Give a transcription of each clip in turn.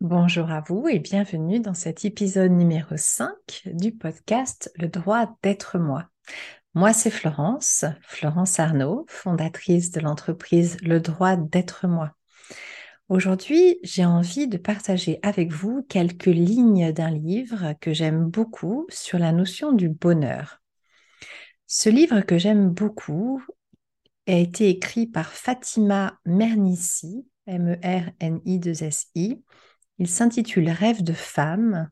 Bonjour à vous et bienvenue dans cet épisode numéro 5 du podcast Le droit d'être moi. Moi, c'est Florence, Florence Arnaud, fondatrice de l'entreprise Le droit d'être moi. Aujourd'hui, j'ai envie de partager avec vous quelques lignes d'un livre que j'aime beaucoup sur la notion du bonheur. Ce livre que j'aime beaucoup a été écrit par Fatima Mernissi, M-E-R-N-I-2-S-I. Il s'intitule Rêve de femme,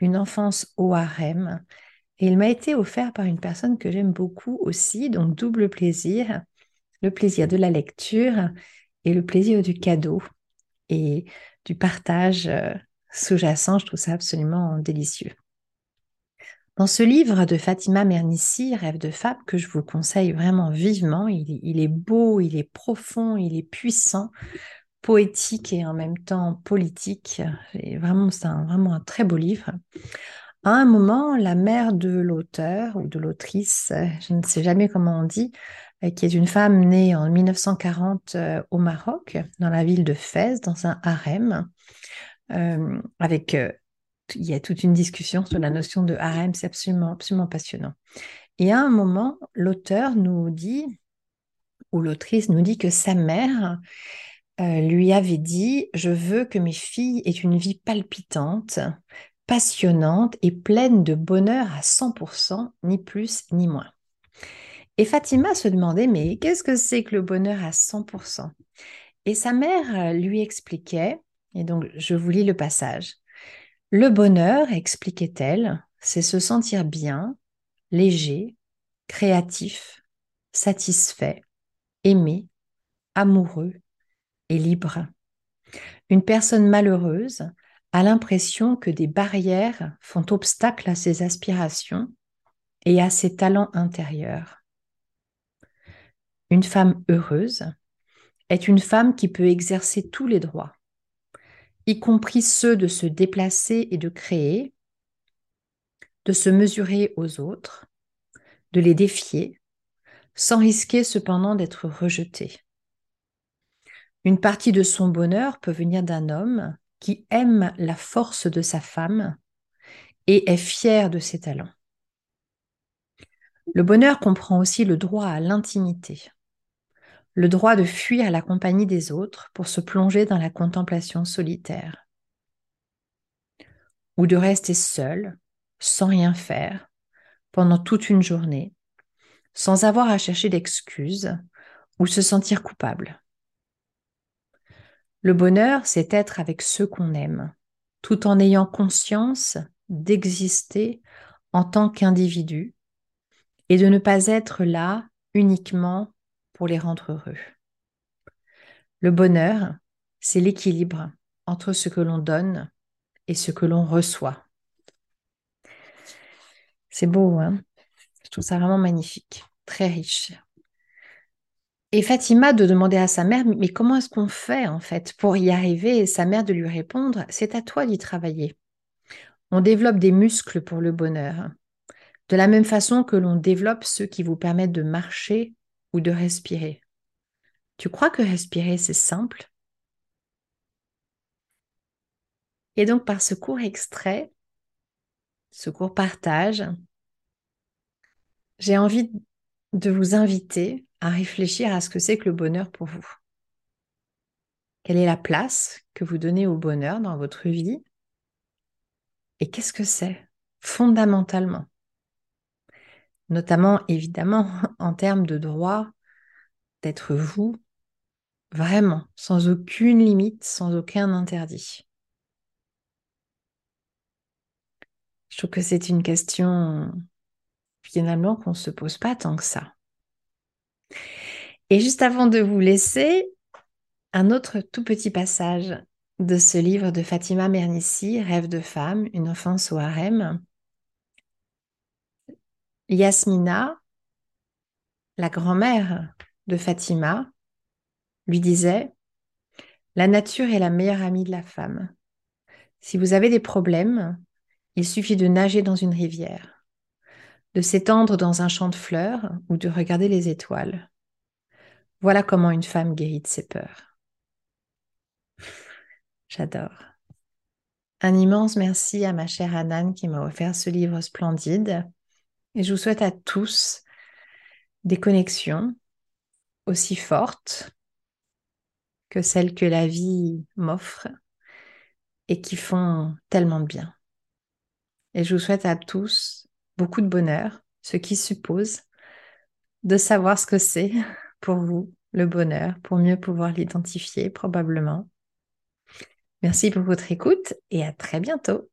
une enfance au harem. Et il m'a été offert par une personne que j'aime beaucoup aussi, donc double plaisir, le plaisir de la lecture et le plaisir du cadeau et du partage euh, sous-jacent. Je trouve ça absolument délicieux. Dans ce livre de Fatima Mernissi, Rêve de femme, que je vous conseille vraiment vivement, il, est beau, il est profond, il est puissant, poétique et en même temps politique. Et vraiment, c'est vraiment un très beau livre. À un moment, la mère de l'auteur ou de l'autrice, je ne sais jamais comment on dit, euh, qui est une femme née en 1940 euh, au Maroc, dans la ville de Fès, dans un harem, euh, avec il y a toute une discussion sur la notion de harem, c'est absolument, absolument passionnant. Et à un moment, l'auteur nous dit, ou l'autrice nous dit que sa mère lui avait dit, je veux que mes filles aient une vie palpitante, passionnante et pleine de bonheur à 100%, ni plus ni moins. Et Fatima se demandait, mais qu'est-ce que c'est que le bonheur à 100% Et sa mère euh, lui expliquait, et donc je vous lis le passage, le bonheur, expliquait-elle, c'est se sentir bien, léger, créatif, satisfait, aimé, amoureux libre. Une personne malheureuse a l'impression que des barrières font obstacle à ses aspirations et à ses talents intérieurs. Une femme heureuse est une femme qui peut exercer tous les droits, y compris ceux de se déplacer et de créer, de se mesurer aux autres, de les défier, sans risquer cependant d'être rejetée. Une partie de son bonheur peut venir d'un homme qui aime la force de sa femme et est fier de ses talents. Le bonheur comprend aussi le droit à l'intimité, le droit de fuir la compagnie des autres pour se plonger dans la contemplation solitaire, ou de rester seul, sans rien faire, pendant toute une journée, sans avoir à chercher d'excuses ou se sentir coupable. Le bonheur, c'est être avec ceux qu'on aime, tout en ayant conscience d'exister en tant qu'individu et de ne pas être là uniquement pour les rendre heureux. Le bonheur, c'est l'équilibre entre ce que l'on donne et ce que l'on reçoit. C'est beau, hein? Je trouve ça vraiment magnifique, très riche. Et Fatima de demander à sa mère, mais comment est-ce qu'on fait en fait pour y arriver? Et sa mère de lui répondre, c'est à toi d'y travailler. On développe des muscles pour le bonheur. De la même façon que l'on développe ceux qui vous permettent de marcher ou de respirer. Tu crois que respirer, c'est simple? Et donc par ce court extrait, ce court partage, j'ai envie de vous inviter à réfléchir à ce que c'est que le bonheur pour vous. Quelle est la place que vous donnez au bonheur dans votre vie? Et qu'est-ce que c'est fondamentalement? Notamment, évidemment, en termes de droit d'être vous, vraiment, sans aucune limite, sans aucun interdit. Je trouve que c'est une question finalement qu'on ne se pose pas tant que ça. Et juste avant de vous laisser, un autre tout petit passage de ce livre de Fatima Mernissi, Rêve de femme, une enfance au harem. Yasmina, la grand-mère de Fatima, lui disait La nature est la meilleure amie de la femme. Si vous avez des problèmes, il suffit de nager dans une rivière, de s'étendre dans un champ de fleurs ou de regarder les étoiles. Voilà comment une femme guérit de ses peurs. J'adore. Un immense merci à ma chère Anan qui m'a offert ce livre splendide. Et je vous souhaite à tous des connexions aussi fortes que celles que la vie m'offre et qui font tellement de bien. Et je vous souhaite à tous beaucoup de bonheur, ce qui suppose de savoir ce que c'est pour vous, le bonheur, pour mieux pouvoir l'identifier probablement. Merci pour votre écoute et à très bientôt.